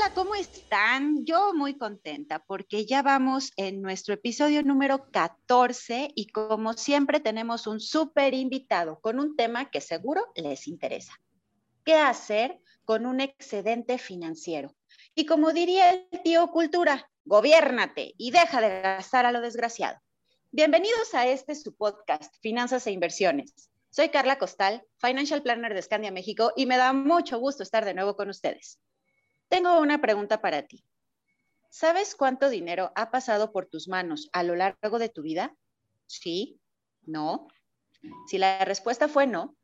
Hola, ¿cómo están? Yo muy contenta porque ya vamos en nuestro episodio número 14 y como siempre tenemos un súper invitado con un tema que seguro les interesa. ¿Qué hacer con un excedente financiero? Y como diría el tío Cultura, gobiérnate y deja de gastar a lo desgraciado. Bienvenidos a este su podcast, Finanzas e Inversiones. Soy Carla Costal, Financial Planner de Scandia México y me da mucho gusto estar de nuevo con ustedes. Tengo una pregunta para ti. ¿Sabes cuánto dinero ha pasado por tus manos a lo largo de tu vida? ¿Sí? ¿No? Si la respuesta fue no,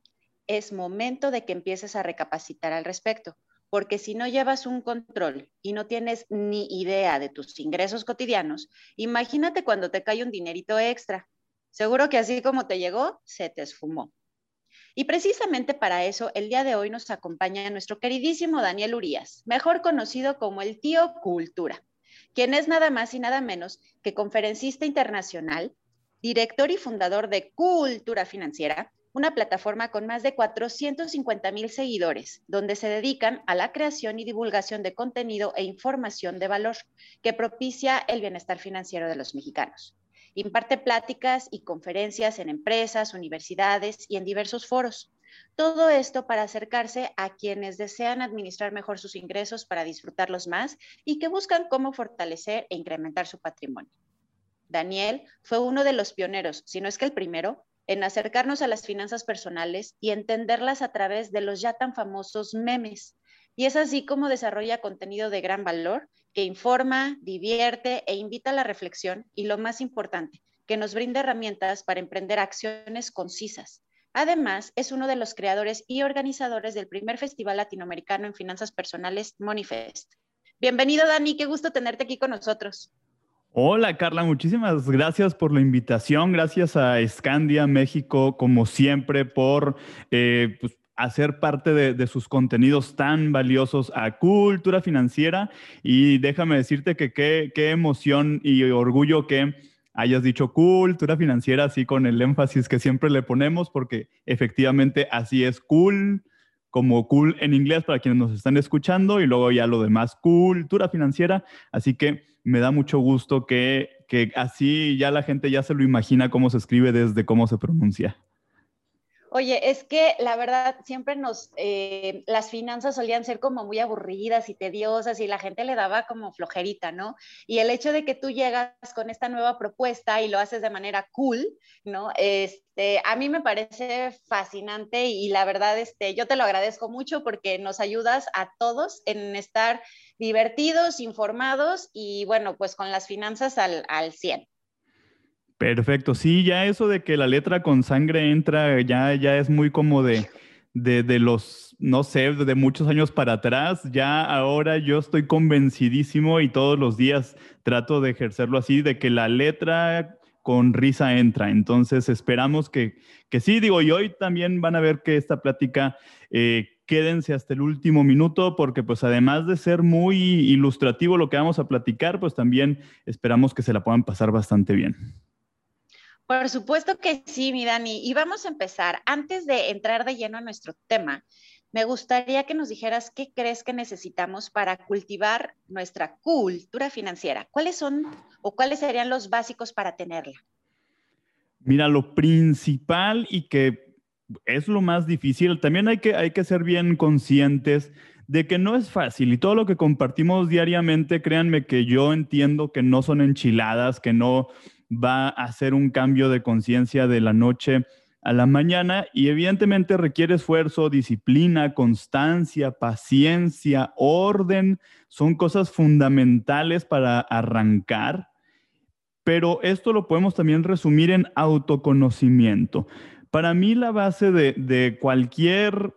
es momento de que empieces a recapacitar al respecto, porque si no llevas un control y no tienes ni idea de tus ingresos cotidianos, imagínate cuando te cae un dinerito extra. Seguro que así como te llegó, se te esfumó. Y precisamente para eso, el día de hoy nos acompaña nuestro queridísimo Daniel Urias, mejor conocido como el tío Cultura, quien es nada más y nada menos que conferencista internacional, director y fundador de Cultura Financiera, una plataforma con más de 450 mil seguidores, donde se dedican a la creación y divulgación de contenido e información de valor que propicia el bienestar financiero de los mexicanos. Imparte pláticas y conferencias en empresas, universidades y en diversos foros. Todo esto para acercarse a quienes desean administrar mejor sus ingresos para disfrutarlos más y que buscan cómo fortalecer e incrementar su patrimonio. Daniel fue uno de los pioneros, si no es que el primero, en acercarnos a las finanzas personales y entenderlas a través de los ya tan famosos memes. Y es así como desarrolla contenido de gran valor que informa, divierte e invita a la reflexión y lo más importante, que nos brinda herramientas para emprender acciones concisas. Además, es uno de los creadores y organizadores del primer Festival Latinoamericano en Finanzas Personales, Monifest. Bienvenido, Dani, qué gusto tenerte aquí con nosotros. Hola Carla, muchísimas gracias por la invitación. Gracias a Scandia México, como siempre, por eh, pues, hacer parte de, sus contenidos tan valiosos a cultura financiera. Y déjame decirte que qué, emoción y orgullo que hayas dicho cultura financiera así con el énfasis que siempre le ponemos, porque efectivamente así es cool, como cool en inglés para quienes nos están escuchando, y luego ya lo demás, cultura financiera. Así que me da mucho gusto que, que así ya la gente ya se lo imagina cómo se escribe desde cómo se pronuncia. Oye, es que la verdad siempre nos, eh, las finanzas solían ser como muy aburridas y tediosas y la gente le daba como flojerita, ¿no? Y el hecho de que tú llegas con esta nueva propuesta y lo haces de manera cool, ¿no? Este, a mí me parece fascinante y, la verdad, este, yo te lo agradezco mucho porque nos ayudas a todos en estar divertidos, informados y bueno, pues con las finanzas al, al 100. Perfecto, sí, ya eso de que la letra con sangre entra, ya, ya es muy como de, de, los, no sé, de muchos años para atrás, ya ahora yo estoy convencidísimo y todos los días trato de ejercerlo así, de que la letra con risa entra. Entonces esperamos que, que sí, digo, y hoy también van a ver que esta plática, eh, quédense hasta el último minuto, porque pues además de ser muy ilustrativo lo que vamos a platicar, pues también esperamos que se la puedan pasar bastante bien. Por supuesto que sí, mi Dani. Y vamos a empezar. Antes de entrar de lleno a nuestro tema, me gustaría que nos dijeras qué crees que necesitamos para cultivar nuestra cultura financiera. ¿Cuáles son o cuáles serían los básicos para tenerla? Mira, lo principal y que es lo más difícil, también hay que, hay que ser bien conscientes de que no es fácil y todo lo que compartimos diariamente, créanme que yo entiendo que no son enchiladas, que no va a hacer un cambio de conciencia de la noche a la mañana y evidentemente requiere esfuerzo, disciplina, constancia, paciencia, orden, son cosas fundamentales para arrancar, pero esto lo podemos también resumir en autoconocimiento. Para mí la base de, cualquier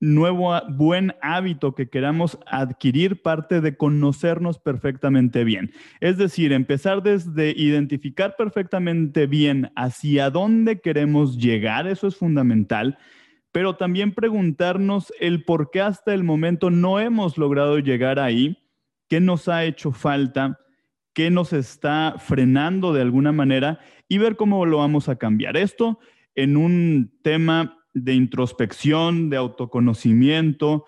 nuevo buen hábito que queramos adquirir parte de conocernos perfectamente bien. Es decir, empezar desde identificar perfectamente bien hacia dónde queremos llegar, eso es fundamental, pero también preguntarnos el por qué hasta el momento no hemos logrado llegar ahí, qué nos ha hecho falta, qué nos está frenando de alguna manera y ver cómo lo vamos a cambiar. Esto en un tema de introspección, de autoconocimiento,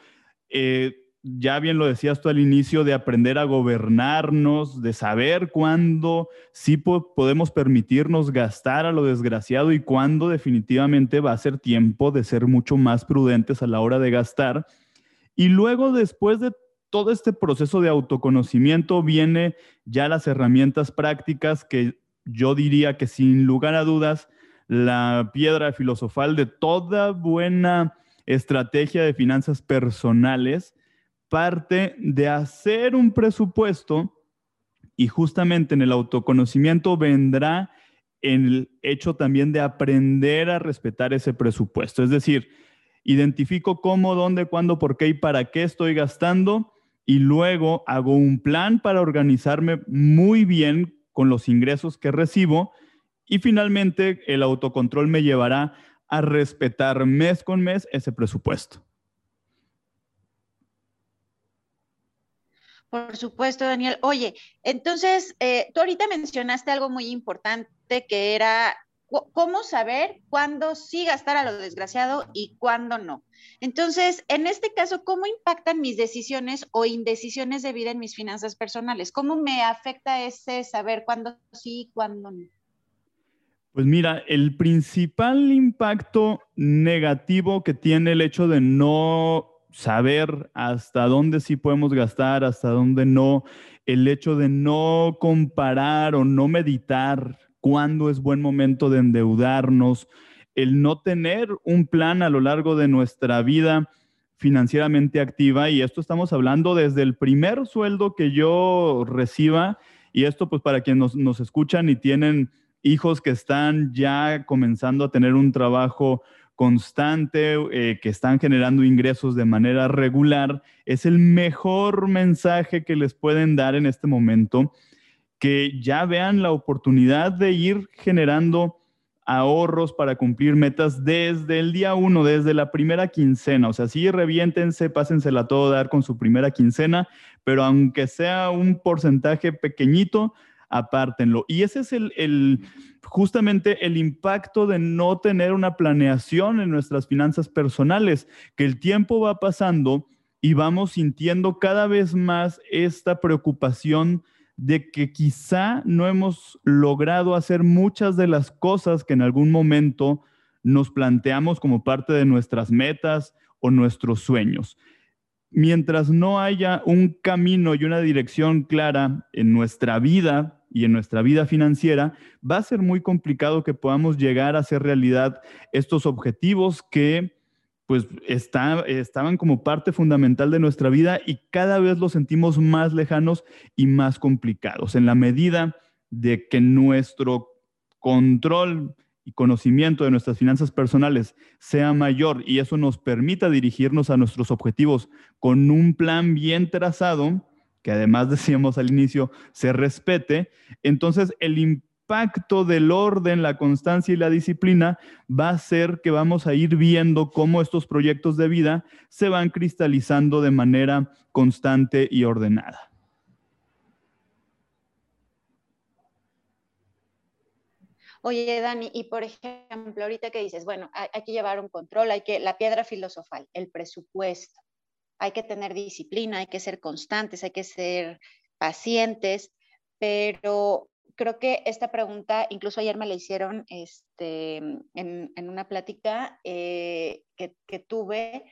eh, ya bien lo decías tú al inicio, de aprender a gobernarnos, de saber cuándo sí podemos permitirnos gastar a lo desgraciado y cuándo definitivamente va a ser tiempo de ser mucho más prudentes a la hora de gastar. Y luego, después de todo este proceso de autoconocimiento, viene ya las herramientas prácticas que yo diría que sin lugar a dudas la piedra filosofal de toda buena estrategia de finanzas personales parte de hacer un presupuesto y justamente en el autoconocimiento vendrá el hecho también de aprender a respetar ese presupuesto. Es decir, identifico cómo, dónde, cuándo, por qué y para qué estoy gastando y luego hago un plan para organizarme muy bien con los ingresos que recibo y finalmente, el autocontrol me llevará a respetar mes con mes ese presupuesto. Por supuesto, Daniel. Oye, entonces, eh, tú ahorita mencionaste algo muy importante que era cómo saber cuándo sí gastar a lo desgraciado y cuándo no. Entonces, en este caso, ¿cómo impactan mis decisiones o indecisiones de vida en mis finanzas personales? ¿Cómo me afecta ese saber cuándo sí y cuándo no? Pues mira, el principal impacto negativo que tiene el hecho de no saber hasta dónde sí podemos gastar, hasta dónde no, el hecho de no comparar o no meditar cuándo es buen momento de endeudarnos, el no tener un plan a lo largo de nuestra vida financieramente activa, y esto estamos hablando desde el primer sueldo que yo reciba, y esto pues para quienes nos, nos escuchan y tienen hijos que están ya comenzando a tener un trabajo constante, eh, que están generando ingresos de manera regular, es el mejor mensaje que les pueden dar en este momento, que ya vean la oportunidad de ir generando ahorros para cumplir metas desde el día uno, desde la primera quincena. O sea, sí, reviéntense, pásensela todo dar con su primera quincena, pero aunque sea un porcentaje pequeñito, apártenlo. Y ese es el, justamente el impacto de no tener una planeación en nuestras finanzas personales, que el tiempo va pasando y vamos sintiendo cada vez más esta preocupación de que quizá no hemos logrado hacer muchas de las cosas que en algún momento nos planteamos como parte de nuestras metas o nuestros sueños. Mientras no haya un camino y una dirección clara en nuestra vida y en nuestra vida financiera, va a ser muy complicado que podamos llegar a hacer realidad estos objetivos que pues estaban como parte fundamental de nuestra vida y cada vez los sentimos más lejanos y más complicados. En la medida de que nuestro control y conocimiento de nuestras finanzas personales sea mayor y eso nos permita dirigirnos a nuestros objetivos con un plan bien trazado, que además decíamos al inicio, se respete, entonces el impacto del orden, la constancia y la disciplina va a ser que vamos a ir viendo cómo estos proyectos de vida se van cristalizando de manera constante y ordenada. Oye, Dani, y por ejemplo, ahorita que dices, bueno, hay, que llevar un control, hay que, la piedra filosofal, el presupuesto hay que tener disciplina, hay que ser constantes, hay que ser pacientes, pero creo que esta pregunta, incluso ayer me la hicieron este, en, una plática eh, que, tuve,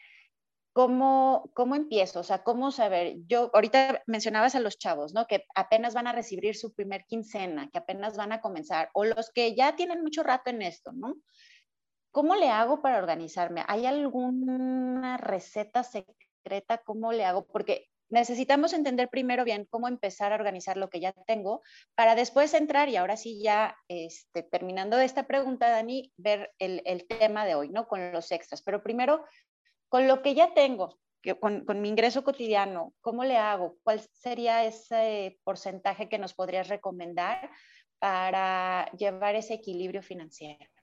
¿cómo, ¿cómo empiezo? O sea, ¿cómo saber? Yo, ahorita mencionabas a los chavos, ¿no? Que apenas van a recibir su primer quincena, que apenas van a comenzar, o los que ya tienen mucho rato en esto, ¿no? ¿Cómo le hago para organizarme? ¿Hay alguna receta secreta? ¿Cómo le hago? Porque necesitamos entender primero bien cómo empezar a organizar lo que ya tengo para después entrar y ahora sí ya este, terminando esta pregunta, Dani, ver el, tema de hoy, ¿no? Con los extras. Pero primero, con lo que ya tengo, con, con, mi ingreso cotidiano, ¿cómo le hago? ¿Cuál sería ese porcentaje que nos podrías recomendar para llevar ese equilibrio financiero?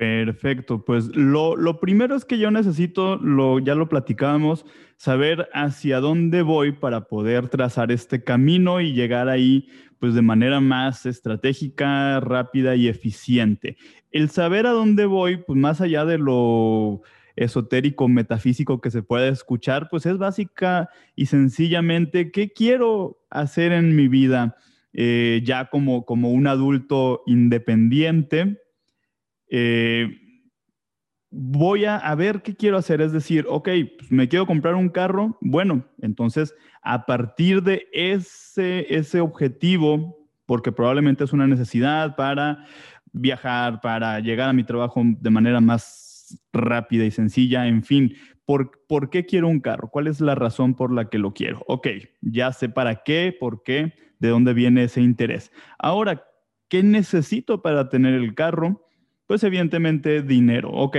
Perfecto, pues lo, lo, primero es que yo necesito, lo, ya lo platicábamos, saber hacia dónde voy para poder trazar este camino y llegar ahí pues de manera más estratégica, rápida y eficiente. El saber a dónde voy, pues más allá de lo esotérico, metafísico que se puede escuchar, pues es básica y sencillamente qué quiero hacer en mi vida eh, ya como, como un adulto independiente eh, voy a, ver qué quiero hacer. Es decir, ok, pues, me quiero comprar un carro. Bueno, entonces a partir de ese, ese objetivo, porque probablemente es una necesidad para viajar, para llegar a mi trabajo de manera más rápida y sencilla, en fin, ¿por, ¿por qué quiero un carro? ¿Cuál es la razón por la que lo quiero? Ok, ya sé para qué, por qué, de dónde viene ese interés. Ahora, ¿qué necesito para tener el carro? Pues evidentemente dinero. Ok,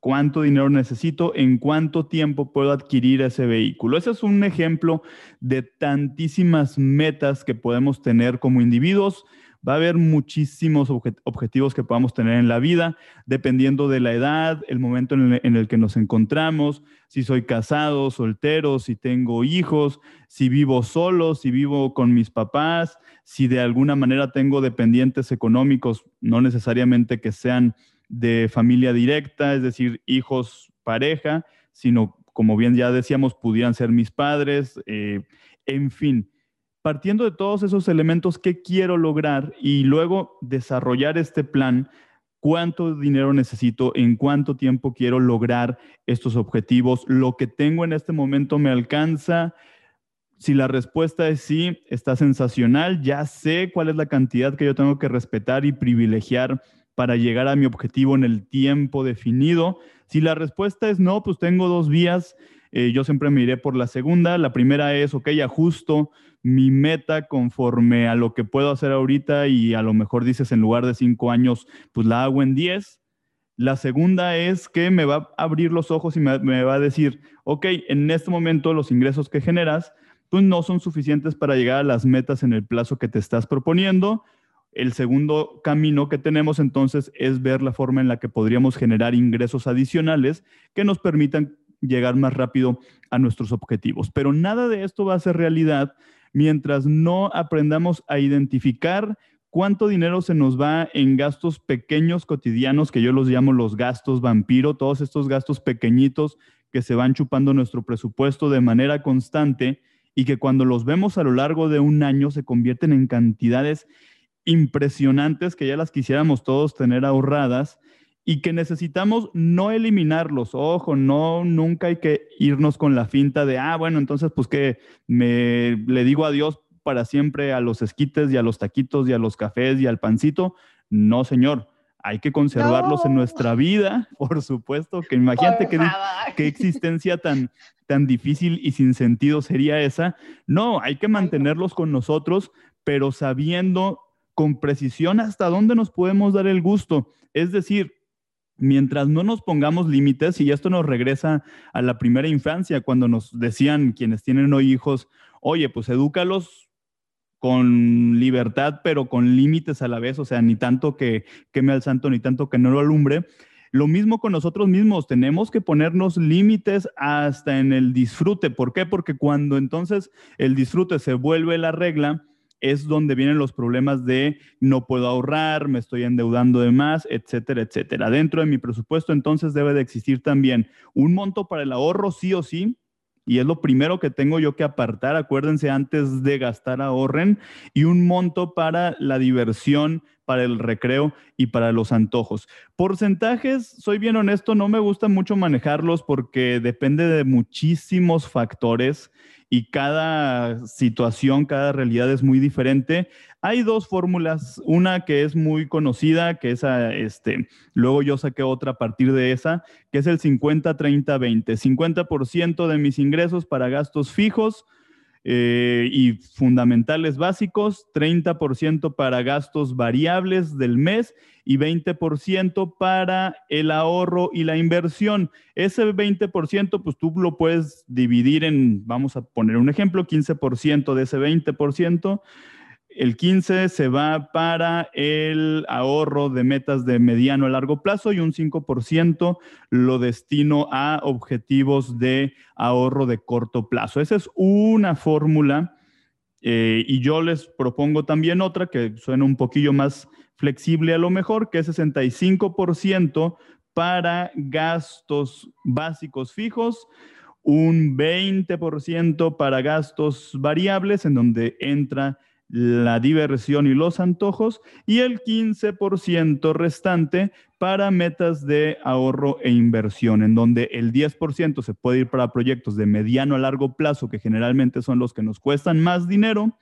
¿cuánto dinero necesito? ¿En cuánto tiempo puedo adquirir ese vehículo? Ese es un ejemplo de tantísimas metas que podemos tener como individuos Va a haber muchísimos objetivos que podamos tener en la vida, dependiendo de la edad, el momento en el, que nos encontramos, si soy casado, soltero, si tengo hijos, si vivo solo, si vivo con mis papás, si de alguna manera tengo dependientes económicos, no necesariamente que sean de familia directa, es decir, hijos, pareja, sino como bien ya decíamos, pudieran ser mis padres, eh, en fin partiendo de todos esos elementos, ¿qué quiero lograr? Y luego desarrollar este plan, cuánto dinero necesito, en cuánto tiempo quiero lograr estos objetivos, lo que tengo en este momento me alcanza. Si la respuesta es sí, está sensacional, ya sé cuál es la cantidad que yo tengo que respetar y privilegiar para llegar a mi objetivo en el tiempo definido. Si la respuesta es no, pues tengo dos vías. Eh, yo siempre me iré por la segunda. La primera es, ok, ajusto mi meta conforme a lo que puedo hacer ahorita y a lo mejor dices en lugar de cinco años, pues la hago en diez. La segunda es que me va a abrir los ojos y me, va a decir, ok, en este momento los ingresos que generas, pues no son suficientes para llegar a las metas en el plazo que te estás proponiendo. El segundo camino que tenemos entonces es ver la forma en la que podríamos generar ingresos adicionales que nos permitan llegar más rápido a nuestros objetivos. Pero nada de esto va a ser realidad mientras no aprendamos a identificar cuánto dinero se nos va en gastos pequeños cotidianos, que yo los llamo los gastos vampiro, todos estos gastos pequeñitos que se van chupando nuestro presupuesto de manera constante y que cuando los vemos a lo largo de un año se convierten en cantidades impresionantes que ya las quisiéramos todos tener ahorradas y que necesitamos no eliminarlos. Ojo, no, nunca hay que irnos con la finta de, ah, bueno, entonces pues que me le digo adiós para siempre a los esquites y a los taquitos y a los cafés y al pancito. No, señor. Hay que conservarlos en nuestra vida, por supuesto, que imagínate qué, qué existencia tan, tan difícil y sin sentido sería esa. No, hay que mantenerlos con nosotros, pero sabiendo con precisión hasta dónde nos podemos dar el gusto. Es decir, mientras no nos pongamos límites, y esto nos regresa a la primera infancia, cuando nos decían quienes tienen hoy hijos, oye, pues edúcalos con libertad, pero con límites a la vez, o sea, ni tanto que queme al santo, ni tanto que no lo alumbre. Lo mismo con nosotros mismos, tenemos que ponernos límites hasta en el disfrute. ¿Por qué? Porque cuando entonces el disfrute se vuelve la regla, es donde vienen los problemas de no puedo ahorrar, me estoy endeudando de más, etcétera, etcétera. Dentro de mi presupuesto entonces debe de existir también un monto para el ahorro, sí o sí, y es lo primero que tengo yo que apartar, acuérdense, antes de gastar ahorren, y un monto para la diversión, para el recreo y para los antojos. Porcentajes, soy bien honesto, no me gusta mucho manejarlos porque depende de muchísimos factores y cada situación, cada realidad es muy diferente. Hay dos fórmulas, una que es muy conocida, que es, este, luego yo saqué otra a partir de esa, que es el 50-30-20. 50%, de mis ingresos para gastos fijos, eh, y fundamentales básicos, 30% para gastos variables del mes y 20% para el ahorro y la inversión. Ese 20%, pues tú lo puedes dividir en, vamos a poner un ejemplo, 15% de ese 20%. El 15 se va para el ahorro de metas de mediano a largo plazo y un 5% lo destino a objetivos de ahorro de corto plazo. Esa es una fórmula eh, y yo les propongo también otra que suena un poquillo más flexible a lo mejor, que es 65% para gastos básicos fijos, un 20% para gastos variables en donde entra la diversión y los antojos y el 15% restante para metas de ahorro e inversión, en donde el 10% se puede ir para proyectos de mediano a largo plazo, que generalmente son los que nos cuestan más dinero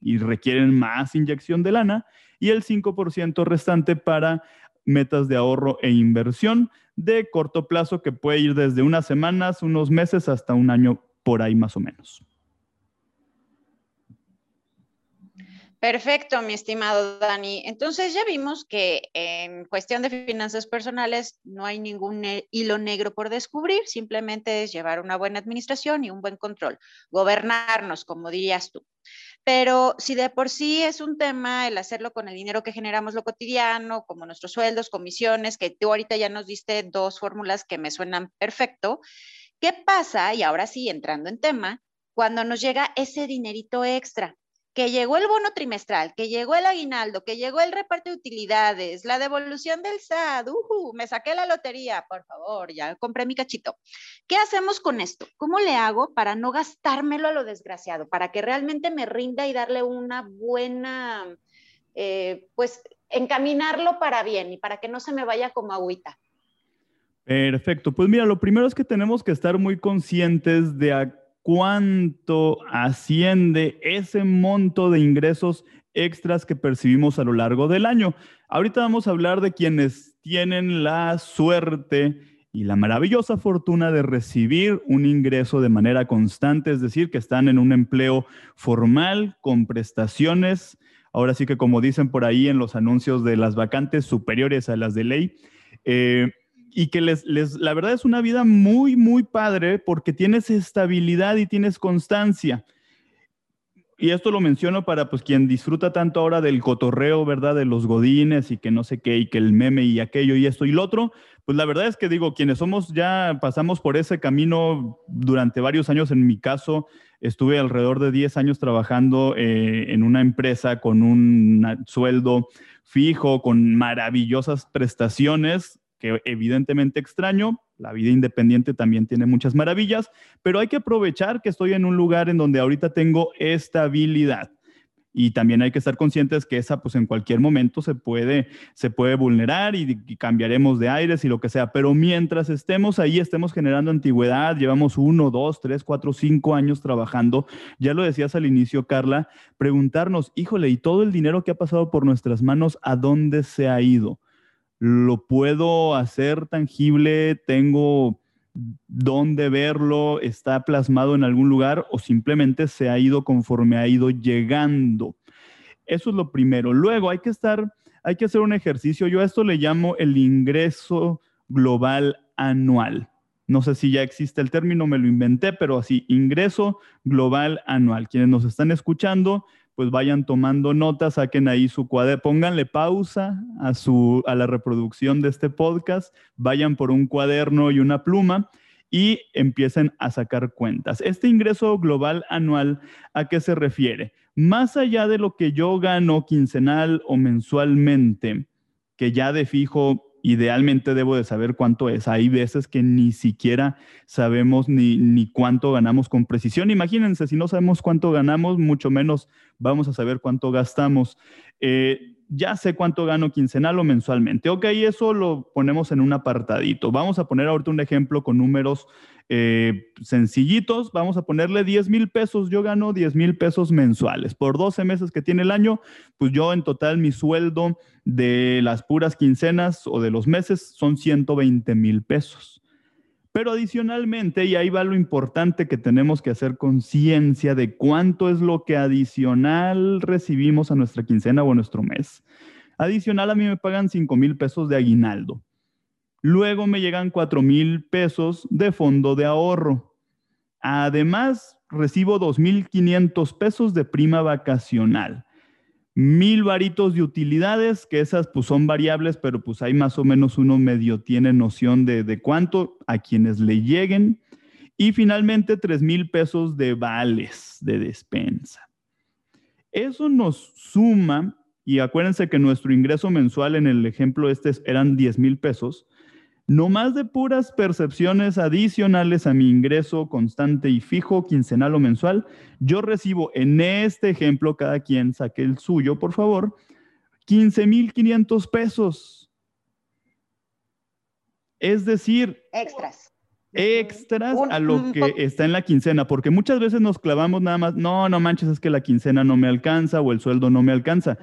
y requieren más inyección de lana, y el 5% restante para metas de ahorro e inversión de corto plazo, que puede ir desde unas semanas, unos meses, hasta un año por ahí más o menos. Perfecto, mi estimado Dani. Entonces ya vimos que en cuestión de finanzas personales no hay ningún hilo negro por descubrir, simplemente es llevar una buena administración y un buen control, gobernarnos, como dirías tú. Pero si de por sí es un tema el hacerlo con el dinero que generamos lo cotidiano, como nuestros sueldos, comisiones, que tú ahorita ya nos diste dos fórmulas que me suenan perfecto, ¿qué pasa? Y ahora sí, entrando en tema, cuando nos llega ese dinerito extra que llegó el bono trimestral, que llegó el aguinaldo, que llegó el reparto de utilidades, la devolución del SAT, uh, me saqué la lotería, por favor, ya compré mi cachito. ¿Qué hacemos con esto? ¿Cómo le hago para no gastármelo a lo desgraciado, para que realmente me rinda y darle una buena, eh, pues encaminarlo para bien y para que no se me vaya como agüita? Perfecto, pues mira, lo primero es que tenemos que estar muy conscientes de cuánto asciende ese monto de ingresos extras que percibimos a lo largo del año. Ahorita vamos a hablar de quienes tienen la suerte y la maravillosa fortuna de recibir un ingreso de manera constante, es decir, que están en un empleo formal con prestaciones, ahora sí que como dicen por ahí en los anuncios de las vacantes superiores a las de ley. Eh, y que les, les, la verdad es una vida muy, muy padre porque tienes estabilidad y tienes constancia. Y esto lo menciono para pues quien disfruta tanto ahora del cotorreo, ¿verdad? De los godines y que no sé qué, y que el meme y aquello y esto y lo otro. Pues la verdad es que digo, quienes somos ya pasamos por ese camino durante varios años. En mi caso, estuve alrededor de 10 años trabajando eh, en una empresa con un sueldo fijo, con maravillosas prestaciones que evidentemente extraño. La vida independiente también tiene muchas maravillas, pero hay que aprovechar que estoy en un lugar en donde ahorita tengo estabilidad. Y también hay que estar conscientes que esa, pues en cualquier momento se puede, se puede vulnerar y, y, cambiaremos de aires y lo que sea. Pero mientras estemos ahí, estemos generando antigüedad, llevamos uno, dos, tres, cuatro, cinco años trabajando. Ya lo decías al inicio, Carla, preguntarnos, híjole, y todo el dinero que ha pasado por nuestras manos, ¿a dónde se ha ido? Lo puedo hacer tangible, tengo dónde verlo, está plasmado en algún lugar o simplemente se ha ido conforme ha ido llegando. Eso es lo primero. Luego hay que estar, hay que hacer un ejercicio. Yo a esto le llamo el ingreso global anual. No sé si ya existe el término, me lo inventé, pero así, ingreso global anual. Quienes nos están escuchando, pues vayan tomando notas, saquen ahí su cuaderno, pónganle pausa a, su, a la reproducción de este podcast, vayan por un cuaderno y una pluma y empiecen a sacar cuentas. Este ingreso global anual, ¿a qué se refiere? Más allá de lo que yo gano quincenal o mensualmente, que ya de fijo idealmente debo de saber cuánto es. Hay veces que ni siquiera sabemos ni, ni, cuánto ganamos con precisión. Imagínense, si no sabemos cuánto ganamos, mucho menos vamos a saber cuánto gastamos. Eh, ya sé cuánto gano quincenal o mensualmente. Ok, eso lo ponemos en un apartadito. Vamos a poner ahorita un ejemplo con números eh, sencillitos. Vamos a ponerle 10 mil pesos. Yo gano 10 mil pesos mensuales. Por 12 meses que tiene el año, pues yo en total mi sueldo de las puras quincenas o de los meses son 120 mil pesos. Pero adicionalmente, y ahí va lo importante que tenemos que hacer conciencia de cuánto es lo que adicional recibimos a nuestra quincena o a nuestro mes. Adicional, a mí me pagan 5 mil pesos de aguinaldo. Luego me llegan 4 mil pesos de fondo de ahorro. Además, recibo 2.500 pesos de prima vacacional mil varitos de utilidades, que esas pues son variables, pero pues ahí más o menos uno medio tiene noción de, de cuánto a quienes le lleguen. Y finalmente tres mil pesos de vales de despensa. Eso nos suma, y acuérdense que nuestro ingreso mensual en el ejemplo este eran 10 mil pesos, no más de puras percepciones adicionales a mi ingreso constante y fijo, quincenal o mensual, yo recibo en este ejemplo, cada quien saque el suyo, por favor, 15,500 pesos. Es decir, extras extras a lo que está en la quincena, porque muchas veces nos clavamos nada más, no, no manches, es que la quincena no me alcanza o el sueldo no me alcanza.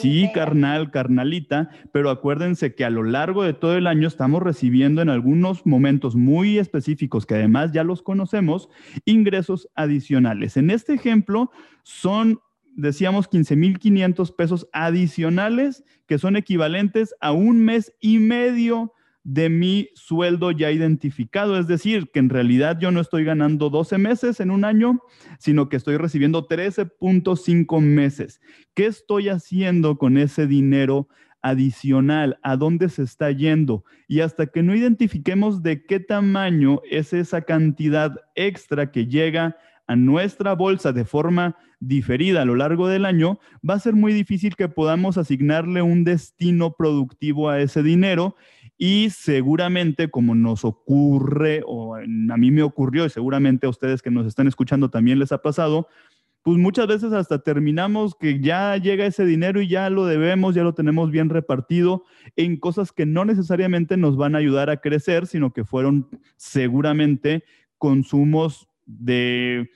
sí, carnal, carnalita, pero acuérdense que a lo largo de todo el año estamos recibiendo en algunos momentos muy específicos, que además ya los conocemos, ingresos adicionales. En este ejemplo son decíamos 15,500 pesos adicionales que son equivalentes a un mes y medio de mi sueldo ya identificado. Es decir, que en realidad yo no estoy ganando 12 meses en un año, sino que estoy recibiendo 13.5 meses. ¿Qué estoy haciendo con ese dinero adicional? ¿A dónde se está yendo? Y hasta que no identifiquemos de qué tamaño es esa cantidad extra que llega a nuestra bolsa de forma diferida a lo largo del año, va a ser muy difícil que podamos asignarle un destino productivo a ese dinero y seguramente como nos ocurre, o a mí me ocurrió y seguramente a ustedes que nos están escuchando también les ha pasado, pues muchas veces hasta terminamos que ya llega ese dinero y ya lo debemos, ya lo tenemos bien repartido en cosas que no necesariamente nos van a ayudar a crecer, sino que fueron seguramente consumos de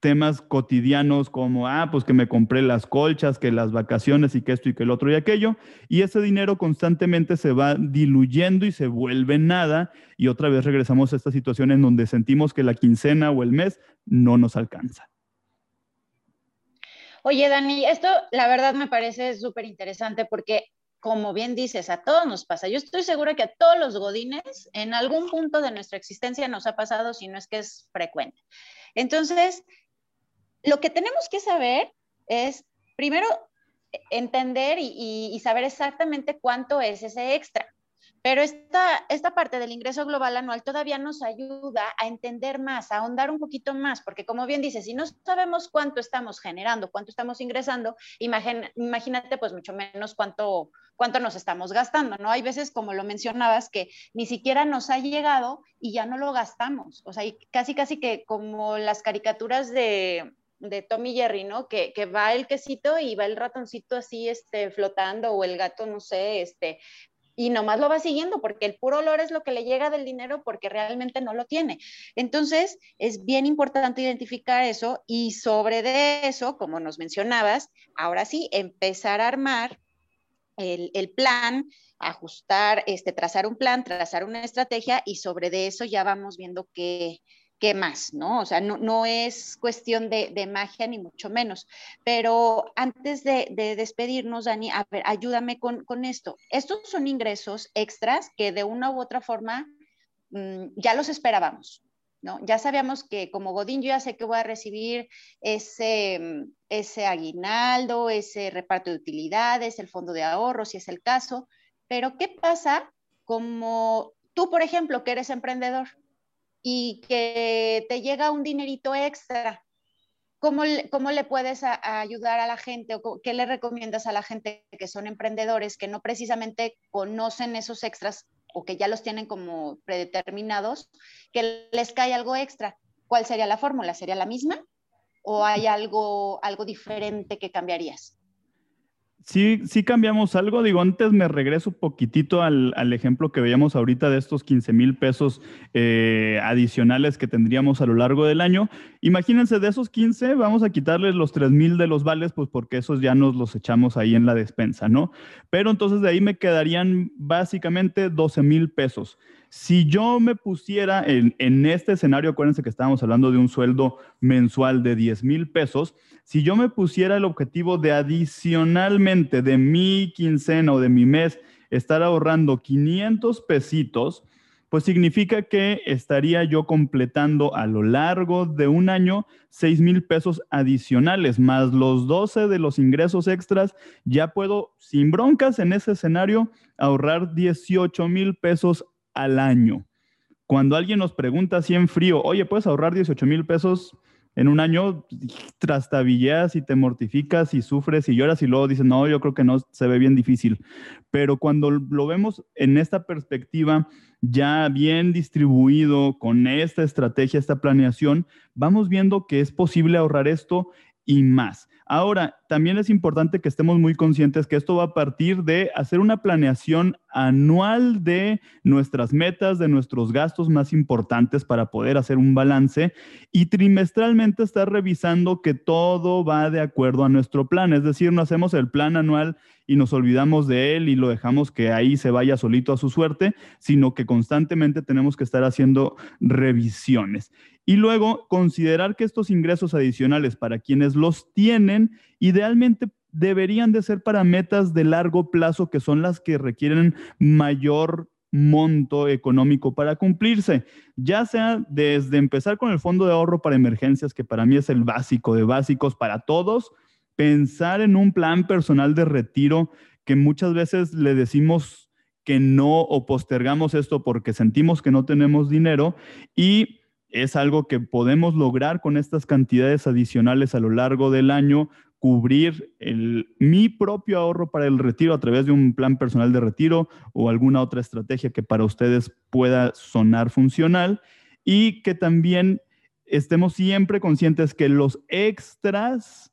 temas cotidianos como, ah, pues que me compré las colchas, que las vacaciones y que esto y que el otro y aquello, y ese dinero constantemente se va diluyendo y se vuelve nada, y otra vez regresamos a esta situación en donde sentimos que la quincena o el mes no nos alcanza. Oye, Dani, esto la verdad me parece súper interesante porque como bien dices, a todos nos pasa. Yo estoy segura que a todos los godines en algún punto de nuestra existencia nos ha pasado, si no es que es frecuente. Entonces, lo que tenemos que saber es, primero, entender y, saber exactamente cuánto es ese extra. Pero esta, esta parte del ingreso global anual todavía nos ayuda a entender más, a ahondar un poquito más, porque como bien dice, si no sabemos cuánto estamos generando, cuánto estamos ingresando, imagínate pues mucho menos cuánto, cuánto nos estamos gastando, ¿no? Hay veces, como lo mencionabas, que ni siquiera nos ha llegado y ya no lo gastamos. O sea, casi, casi que como las caricaturas de, de Tommy Jerry, ¿no? Que, que, va el quesito y va el ratoncito así, este, flotando, o el gato, no sé, este, y nomás lo va siguiendo porque el puro olor es lo que le llega del dinero porque realmente no lo tiene. Entonces, es bien importante identificar eso y sobre de eso, como nos mencionabas, ahora sí, empezar a armar el, el plan, ajustar, este, trazar un plan, trazar una estrategia y sobre de eso ya vamos viendo qué, qué más, ¿no? O sea, no, es cuestión de, magia ni mucho menos. Pero antes de, despedirnos, Dani, a ver, ayúdame con, esto. Estos son ingresos extras que de una u otra forma mm, ya los esperábamos, ¿no? Ya sabíamos que como Godín yo ya sé que voy a recibir ese, mm, ese aguinaldo, ese reparto de utilidades, el fondo de ahorro, si es el caso. Pero ¿qué pasa como tú, por ejemplo, que eres emprendedor? Y que te llega un dinerito extra, ¿cómo, cómo le puedes ayudar a la gente o qué le recomiendas a la gente que son emprendedores que no precisamente conocen esos extras o que ya los tienen como predeterminados, que les cae algo extra? ¿Cuál sería la fórmula? ¿Sería la misma? ¿O hay algo, algo diferente que cambiarías? Sí, sí cambiamos algo. Digo, antes me regreso poquitito al, ejemplo que veíamos ahorita de estos 15 mil pesos eh, adicionales que tendríamos a lo largo del año. Imagínense, de esos 15 vamos a quitarles los 3 mil de los vales, pues porque esos ya nos los echamos ahí en la despensa, ¿no? Pero entonces de ahí me quedarían básicamente 12 mil pesos. Si yo me pusiera en, este escenario, acuérdense que estábamos hablando de un sueldo mensual de 10 mil pesos, si yo me pusiera el objetivo de adicionalmente de mi quincena o de mi mes estar ahorrando 500 pesitos, pues significa que estaría yo completando a lo largo de un año 6 mil pesos adicionales, más los 12 de los ingresos extras, ya puedo sin broncas en ese escenario ahorrar 18 mil pesos al año. Cuando alguien nos pregunta así en frío, oye, ¿puedes ahorrar 18 mil pesos en un año? Trastabilleas y te mortificas y sufres y lloras y luego dices, no, yo creo que no, se ve bien difícil. Pero cuando lo vemos en esta perspectiva, ya bien distribuido, con esta estrategia, esta planeación, vamos viendo que es posible ahorrar esto y más. Ahora, también es importante que estemos muy conscientes que esto va a partir de hacer una planeación anual de nuestras metas, de nuestros gastos más importantes para poder hacer un balance y trimestralmente estar revisando que todo va de acuerdo a nuestro plan. Es decir, no hacemos el plan anual y nos olvidamos de él y lo dejamos que ahí se vaya solito a su suerte, sino que constantemente tenemos que estar haciendo revisiones. Y luego considerar que estos ingresos adicionales para quienes los tienen, idealmente deberían de ser para metas de largo plazo, que son las que requieren mayor monto económico para cumplirse, ya sea desde empezar con el fondo de ahorro para emergencias, que para mí es el básico de básicos para todos, pensar en un plan personal de retiro que muchas veces le decimos que no o postergamos esto porque sentimos que no tenemos dinero y es algo que podemos lograr con estas cantidades adicionales a lo largo del año, cubrir mi propio ahorro para el retiro a través de un plan personal de retiro o alguna otra estrategia que para ustedes pueda sonar funcional y que también estemos siempre conscientes que los extras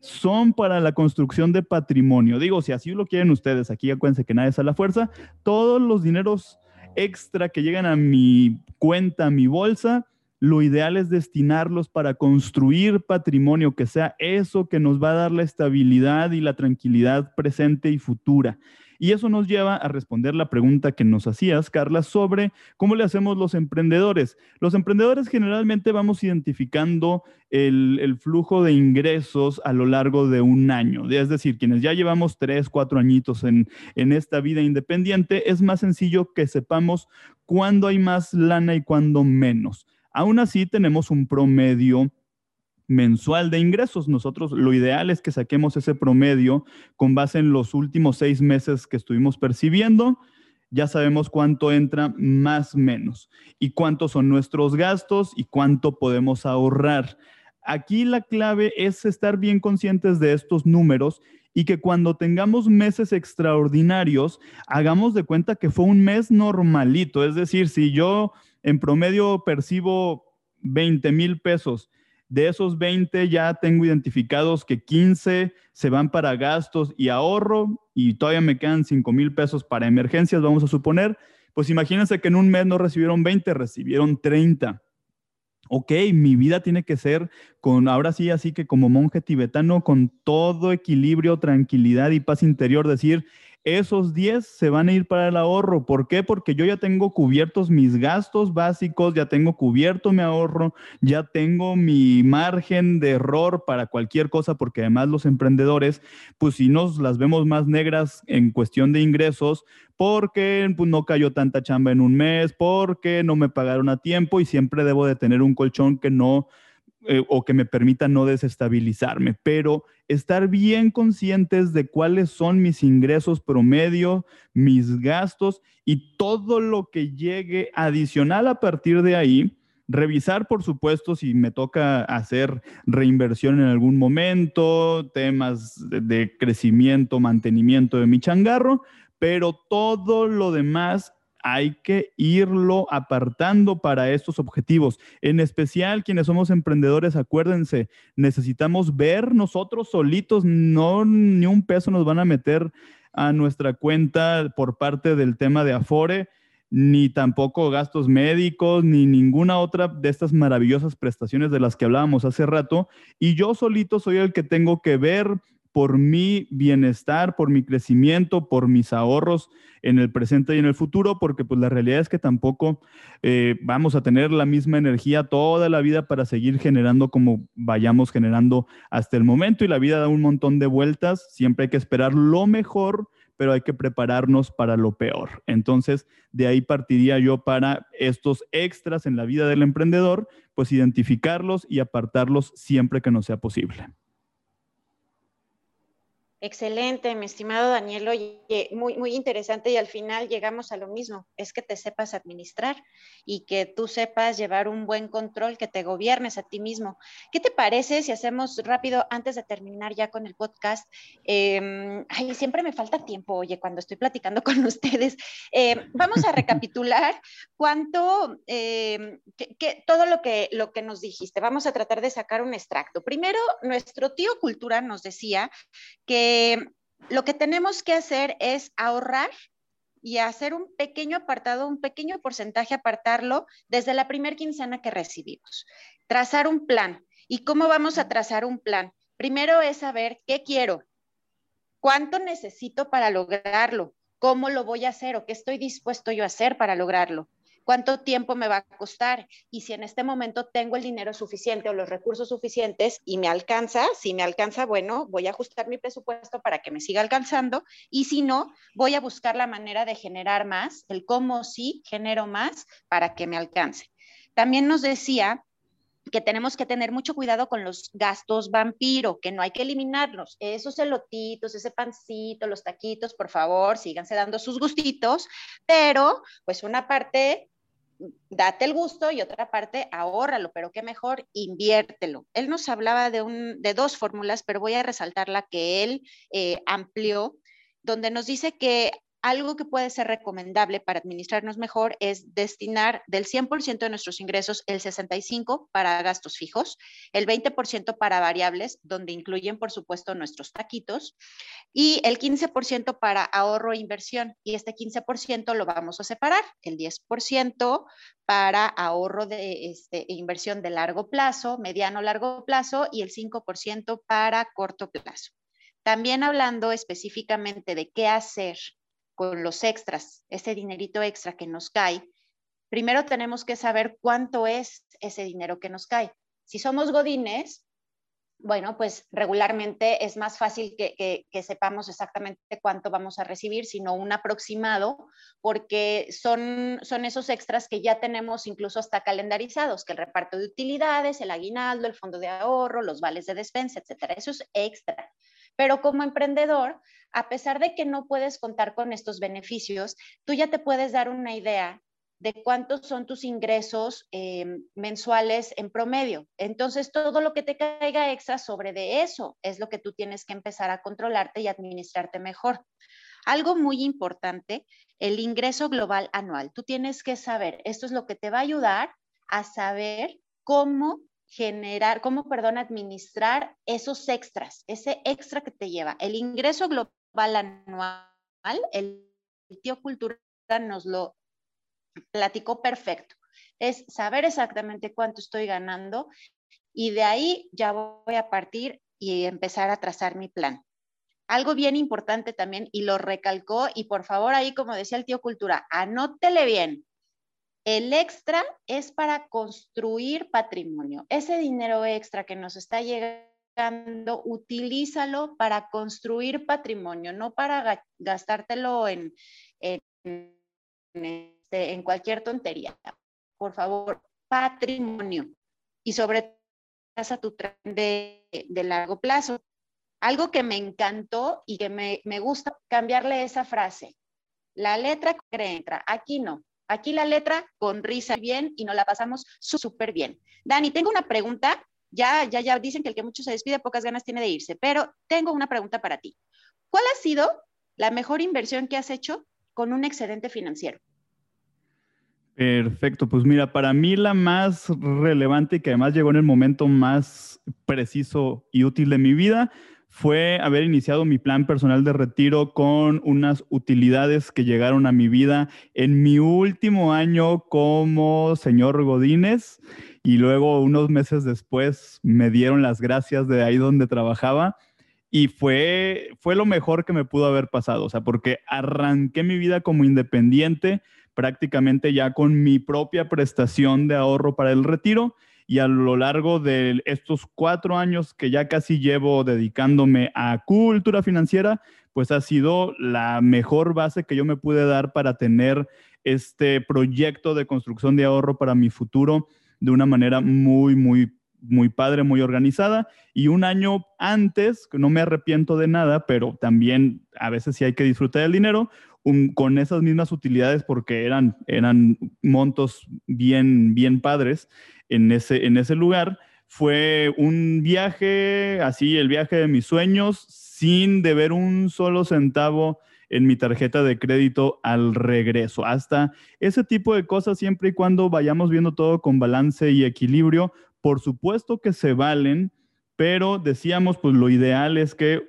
son para la construcción de patrimonio. Digo, si así lo quieren ustedes, aquí acuérdense que nadie es a la fuerza, todos los dineros extra que llegan a mi cuenta, a mi bolsa, lo ideal es destinarlos para construir patrimonio, que sea eso que nos va a dar la estabilidad y la tranquilidad presente y futura. Y eso nos lleva a responder la pregunta que nos hacías, Carla, sobre cómo le hacemos los emprendedores. Los emprendedores generalmente vamos identificando el, flujo de ingresos a lo largo de un año. Es decir, quienes ya llevamos tres, cuatro añitos en, en esta vida independiente, es más sencillo que sepamos cuándo hay más lana y cuándo menos. Aún así, tenemos un promedio mensual de ingresos. Nosotros lo ideal es que saquemos ese promedio con base en los últimos seis meses que estuvimos percibiendo. Ya sabemos cuánto entra más menos y cuántos son nuestros gastos y cuánto podemos ahorrar. Aquí la clave es estar bien conscientes de estos números y que cuando tengamos meses extraordinarios, hagamos de cuenta que fue un mes normalito. Es decir, si yo en promedio percibo 20 mil pesos. De esos 20 ya tengo identificados que 15 se van para gastos y ahorro y todavía me quedan 5 mil pesos para emergencias, vamos a suponer. Pues imagínense que en un mes no recibieron 20, recibieron 30. Ok, mi vida tiene que ser con, ahora sí, así que como monje tibetano, con todo equilibrio, tranquilidad y paz interior, decir, esos 10 se van a ir para el ahorro. ¿Por qué? Porque yo ya tengo cubiertos mis gastos básicos, ya tengo cubierto mi ahorro, ya tengo mi margen de error para cualquier cosa, porque además los emprendedores, pues si nos las vemos más negras en cuestión de ingresos, porque pues, no cayó tanta chamba en un mes, porque no me pagaron a tiempo y siempre debo de tener un colchón que no eh, o que me permita no desestabilizarme, pero estar bien conscientes de cuáles son mis ingresos promedio, mis gastos y todo lo que llegue adicional a partir de ahí. Revisar, por supuesto, si me toca hacer reinversión en algún momento, temas de crecimiento, mantenimiento de mi changarro, pero todo lo demás hay que irlo apartando para estos objetivos. En especial quienes somos emprendedores, acuérdense, necesitamos ver nosotros solitos, no ni un peso nos van a meter a nuestra cuenta por parte del tema de Afore, ni tampoco gastos médicos, ni ninguna otra de estas maravillosas prestaciones de las que hablábamos hace rato. Y yo solito soy el que tengo que ver por mi bienestar, por mi crecimiento, por mis ahorros en el presente y en el futuro, porque pues la realidad es que tampoco eh, vamos a tener la misma energía toda la vida para seguir generando como vayamos generando hasta el momento y la vida da un montón de vueltas, siempre hay que esperar lo mejor pero hay que prepararnos para lo peor. Entonces, de ahí partiría yo para estos extras en la vida del emprendedor, pues identificarlos y apartarlos siempre que no sea posible. Excelente, mi estimado Daniel. Oye, muy, muy interesante y al final llegamos a lo mismo, es que te sepas administrar y que tú sepas llevar un buen control, que te gobiernes a ti mismo. ¿Qué te parece si hacemos rápido, antes de terminar ya con el podcast? Em, ay, siempre me falta tiempo, oye, cuando estoy platicando con ustedes. Em, vamos a recapitular cuánto, em, que, todo lo que, lo que nos dijiste. Vamos a tratar de sacar un extracto. Primero, nuestro tío Cultura nos decía que lo que tenemos que hacer es ahorrar y hacer un pequeño apartado, un pequeño porcentaje, apartarlo desde la primer quincena que recibimos. Trazar un plan. ¿Y cómo vamos a trazar un plan? Primero es saber qué quiero, cuánto necesito para lograrlo, cómo lo voy a hacer o qué estoy dispuesto yo a hacer para lograrlo cuánto tiempo me va a costar y si en este momento tengo el dinero suficiente o los recursos suficientes y me alcanza, si me alcanza, bueno, voy a ajustar mi presupuesto para que me siga alcanzando y si no, voy a buscar la manera de generar más, el cómo sí genero más para que me alcance. También nos decía que tenemos que tener mucho cuidado con los gastos vampiro, que no hay que eliminarlos. Esos elotitos, ese pancito, los taquitos, por favor, síganse dando sus gustitos, pero pues una parte date el gusto y otra parte, ahórralo, pero qué mejor, inviértelo. Él nos hablaba de, un, de dos fórmulas, pero voy a resaltar la que él eh, amplió, donde nos dice que algo que puede ser recomendable para administrarnos mejor es destinar del 100% de nuestros ingresos el 65% para gastos fijos, el 20% para variables, donde incluyen, por supuesto, nuestros taquitos, y el 15% para ahorro e inversión. Y este 15% lo vamos a separar, el 10% para ahorro de este, e inversión de largo plazo, mediano largo plazo, y el 5% para corto plazo. También hablando específicamente de qué hacer con los extras, ese dinerito extra que nos cae, primero tenemos que saber cuánto es ese dinero que nos cae. Si somos godines, bueno, pues regularmente es más fácil que, sepamos exactamente cuánto vamos a recibir, sino un aproximado, porque son, son esos extras que ya tenemos incluso hasta calendarizados, que el reparto de utilidades, el aguinaldo, el fondo de ahorro, los vales de despensa, etcétera. Eso es extra. Pero como emprendedor, a pesar de que no puedes contar con estos beneficios, tú ya te puedes dar una idea de cuántos son tus ingresos em, mensuales en promedio. Entonces, todo lo que te caiga extra sobre de eso es lo que tú tienes que empezar a controlarte y administrarte mejor. Algo muy importante, el ingreso global anual. Tú tienes que saber, esto es lo que te va a ayudar a saber cómo generar, cómo, perdón, administrar esos extras, ese extra que te lleva. El ingreso global anual, el tío Cultura nos lo platicó perfecto. Es saber exactamente cuánto estoy ganando y de ahí ya voy a partir y empezar a trazar mi plan. Algo bien importante también, y lo recalcó, y por favor ahí, como decía el tío Cultura, anótele bien, el extra es para construir patrimonio. Ese dinero extra que nos está llegando, utilízalo para construir patrimonio, no para gastártelo en, este, en cualquier tontería. Por favor, patrimonio. Y sobre todo, a tu tren de, de, largo plazo. Algo que me encantó y que me, me gusta cambiarle esa frase. La letra que entra, aquí no, Aquí la letra con risa bien y nos la pasamos súper bien. Dani, tengo una pregunta. Ya, ya, ya dicen que el que mucho se despide, pocas ganas tiene de irse, pero tengo una pregunta para ti. ¿Cuál ha sido la mejor inversión que has hecho con un excedente financiero? Perfecto, pues mira, para mí la más relevante y que además llegó en el momento más preciso y útil de mi vida fue haber iniciado mi plan personal de retiro con unas utilidades que llegaron a mi vida en mi último año como señor Godínez. Y luego unos meses después me dieron las gracias de ahí donde trabajaba. Y fue, fue lo mejor que me pudo haber pasado, o sea, porque arranqué mi vida como independiente prácticamente ya con mi propia prestación de ahorro para el retiro y a lo largo de estos cuatro años que ya casi llevo dedicándome a cultura financiera, pues ha sido la mejor base que yo me pude dar para tener este proyecto de construcción de ahorro para mi futuro de una manera muy, muy muy padre, muy organizada. Y un año antes, no me arrepiento de nada, pero también a veces sí hay que disfrutar del dinero, con esas mismas utilidades porque eran, eran montos bien, bien padres en ese, en ese lugar. Fue un viaje, así el viaje de mis sueños, sin deber un solo centavo en mi tarjeta de crédito al regreso. Hasta ese tipo de cosas, siempre y cuando vayamos viendo todo con balance y equilibrio, por supuesto que se valen, pero decíamos, pues lo ideal es que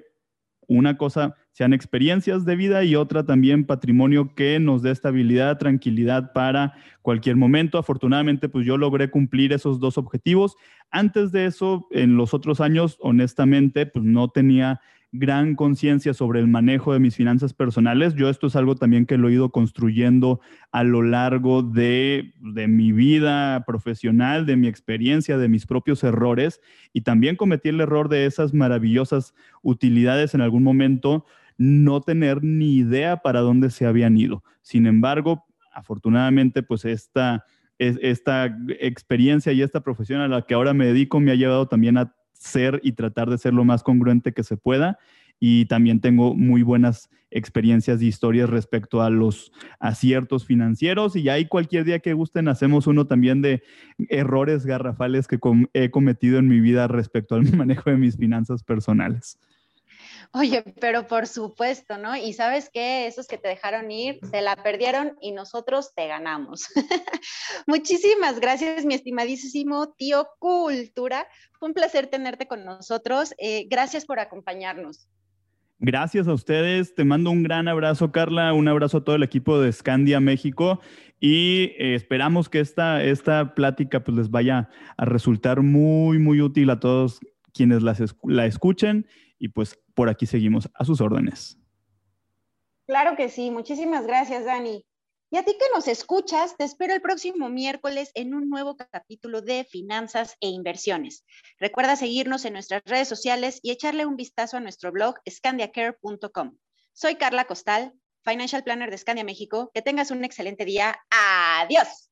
una cosa sean experiencias de vida y otra también patrimonio que nos dé estabilidad, tranquilidad para cualquier momento. Afortunadamente, pues yo logré cumplir esos dos objetivos. Antes de eso, en los otros años, honestamente, pues no tenía gran conciencia sobre el manejo de mis finanzas personales. Yo esto es algo también que lo he ido construyendo a lo largo de, mi vida profesional, de mi experiencia, de mis propios errores y también cometí el error de esas maravillosas utilidades en algún momento no tener ni idea para dónde se habían ido. Sin embargo, afortunadamente, pues esta, esta experiencia y esta profesión a la que ahora me dedico me ha llevado también a ser y tratar de ser lo más congruente que se pueda. Y también tengo muy buenas experiencias y historias respecto a los aciertos financieros. Y ahí cualquier día que gusten hacemos uno también de errores garrafales que he cometido en mi vida respecto al manejo de mis finanzas personales. Oye, pero por supuesto, ¿no? Y sabes qué, esos que te dejaron ir, se la perdieron y nosotros te ganamos. Muchísimas gracias, mi estimadísimo tío Cultura. Fue un placer tenerte con nosotros. Eh, gracias por acompañarnos. Gracias a ustedes. Te mando un gran abrazo, Carla. Un abrazo a todo el equipo de Scandia México. Y eh, esperamos que esta, esta plática pues, les vaya a resultar muy, muy útil a todos quienes la escuchen y pues por aquí seguimos a sus órdenes. Claro que sí, muchísimas gracias Dani. Y a ti que nos escuchas, te espero el próximo miércoles en un nuevo capítulo de Finanzas e Inversiones. Recuerda seguirnos en nuestras redes sociales y echarle un vistazo a nuestro blog scandiacare.com. Soy Carla Costal, Financial Planner de Scandia México. Que tengas un excelente día. Adiós.